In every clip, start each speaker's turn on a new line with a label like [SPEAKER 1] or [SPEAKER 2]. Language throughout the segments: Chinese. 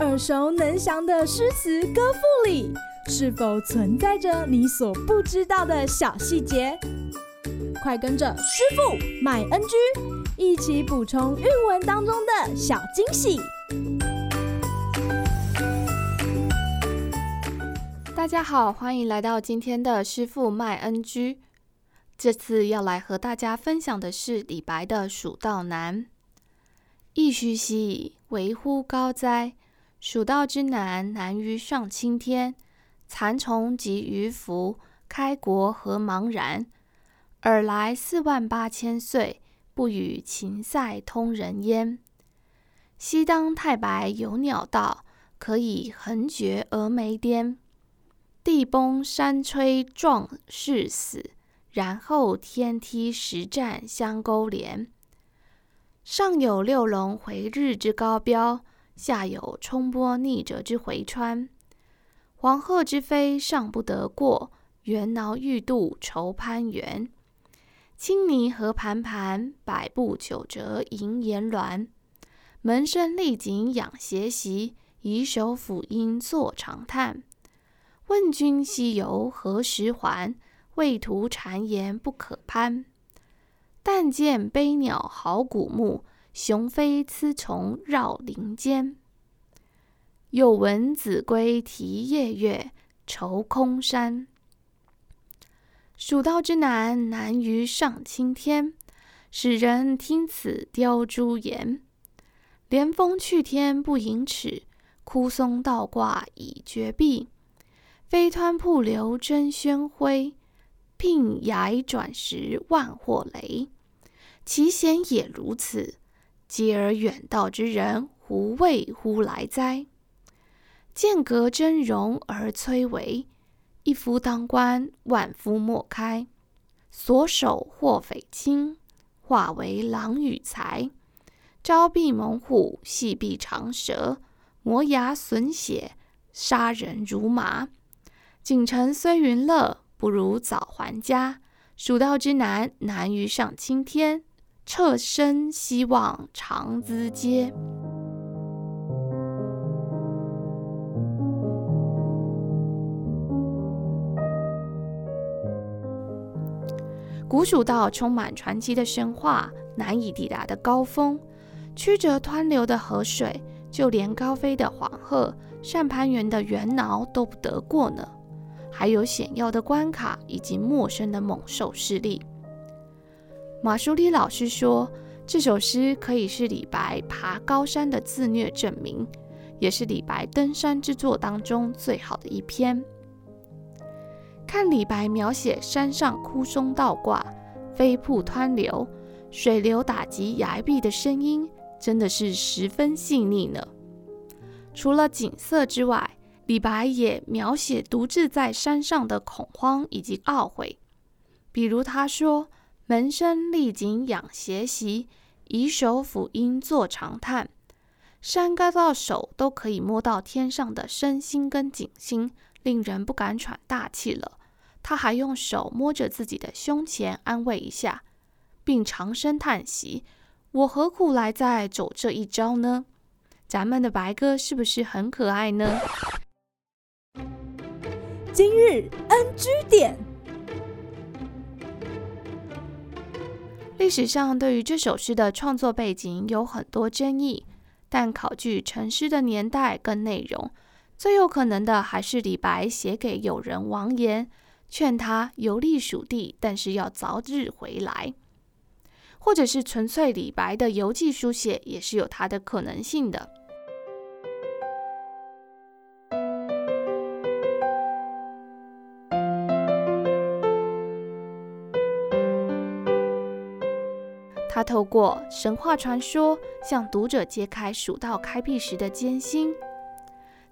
[SPEAKER 1] 耳熟能详的诗词歌赋里，是否存在着你所不知道的小细节？快跟着师傅麦恩居一起补充韵文当中的小惊喜！
[SPEAKER 2] 大家好，欢迎来到今天的师傅麦恩居。这次要来和大家分享的是李白的《蜀道难》。噫吁兮，危乎高哉！蜀道之难，难于上青天。蚕虫及鱼凫，开国何茫然！尔来四万八千岁，不与秦塞通人烟。西当太白有鸟道，可以横绝峨眉巅。地崩山摧壮士死，然后天梯石栈相勾连。上有六龙回日之高标，下有冲波逆折之回川。黄鹤之飞尚不得过，猿猱欲度愁攀援。青泥何盘盘，百步九折萦岩峦。门生历井仰斜习，夷手抚膺坐长叹。问君西游何时还？畏途谗言不可攀。但见悲鸟号古木，雄飞雌从绕林间。又闻子规啼夜月，愁空山。蜀道之难，难于上青天。使人听此凋朱颜。连峰去天不盈尺，枯松倒挂倚绝壁。飞湍瀑流争喧哗，牝崖转石万壑雷。其险也如此，嗟尔远道之人，胡为乎来哉？剑阁峥嵘而崔嵬。一夫当关，万夫莫开。所守或匪亲，化为狼与豺。朝闭猛虎，夕闭长蛇，磨牙吮血，杀人如麻。锦城虽云乐，不如早还家。蜀道之难，难于上青天。侧身希望长咨嗟。古蜀道充满传奇的神话，难以抵达的高峰，曲折湍流的河水，就连高飞的黄鹤、善攀援的猿猱都不得过呢。还有险要的关卡以及陌生的猛兽势力。马舒里老师说，这首诗可以是李白爬高山的自虐证明，也是李白登山之作当中最好的一篇。看李白描写山上枯松倒挂、飞瀑湍流、水流打击崖壁的声音，真的是十分细腻呢。除了景色之外，李白也描写独自在山上的恐慌以及懊悔。比如他说：“门生立井仰斜习，以手抚膺坐长叹。”山高到手都可以摸到天上的身心跟景星，令人不敢喘大气了。他还用手摸着自己的胸前安慰一下，并长声叹息：“我何苦来再走这一遭呢？”咱们的白鸽是不是很可爱呢？
[SPEAKER 1] 今日 NG 点。
[SPEAKER 2] 历史上对于这首诗的创作背景有很多争议，但考据成诗的年代跟内容，最有可能的还是李白写给友人王延。劝他游历蜀地，但是要早日回来，或者是纯粹李白的游记书写，也是有它的可能性的。他透过神话传说，向读者揭开蜀道开辟时的艰辛。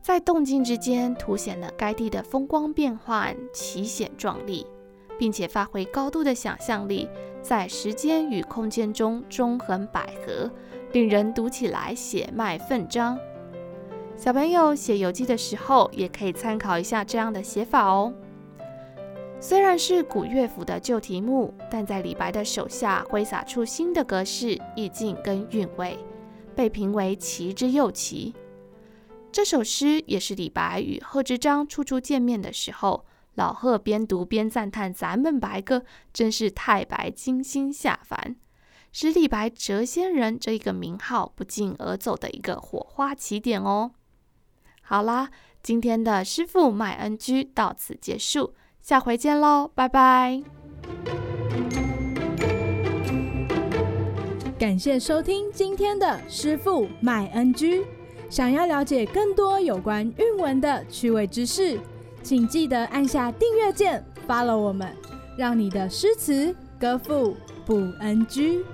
[SPEAKER 2] 在动静之间，凸显了该地的风光变幻、奇险壮丽，并且发挥高度的想象力，在时间与空间中纵横捭阖，令人读起来血脉奋张。小朋友写游记的时候，也可以参考一下这样的写法哦。虽然是古乐府的旧题目，但在李白的手下挥洒出新的格式、意境跟韵味。被评为奇之又奇。这首诗也是李白与贺知章初初见面的时候，老贺边读边赞叹：“咱们白鸽真是太白金星下凡”，使李白“谪仙人”这一个名号不胫而走的一个火花起点哦。好啦，今天的师傅麦恩居到此结束，下回见喽，拜拜。
[SPEAKER 1] 感谢收听今天的师父麦恩居。想要了解更多有关韵文的趣味知识，请记得按下订阅键，follow 我们，让你的诗词歌赋不 NG。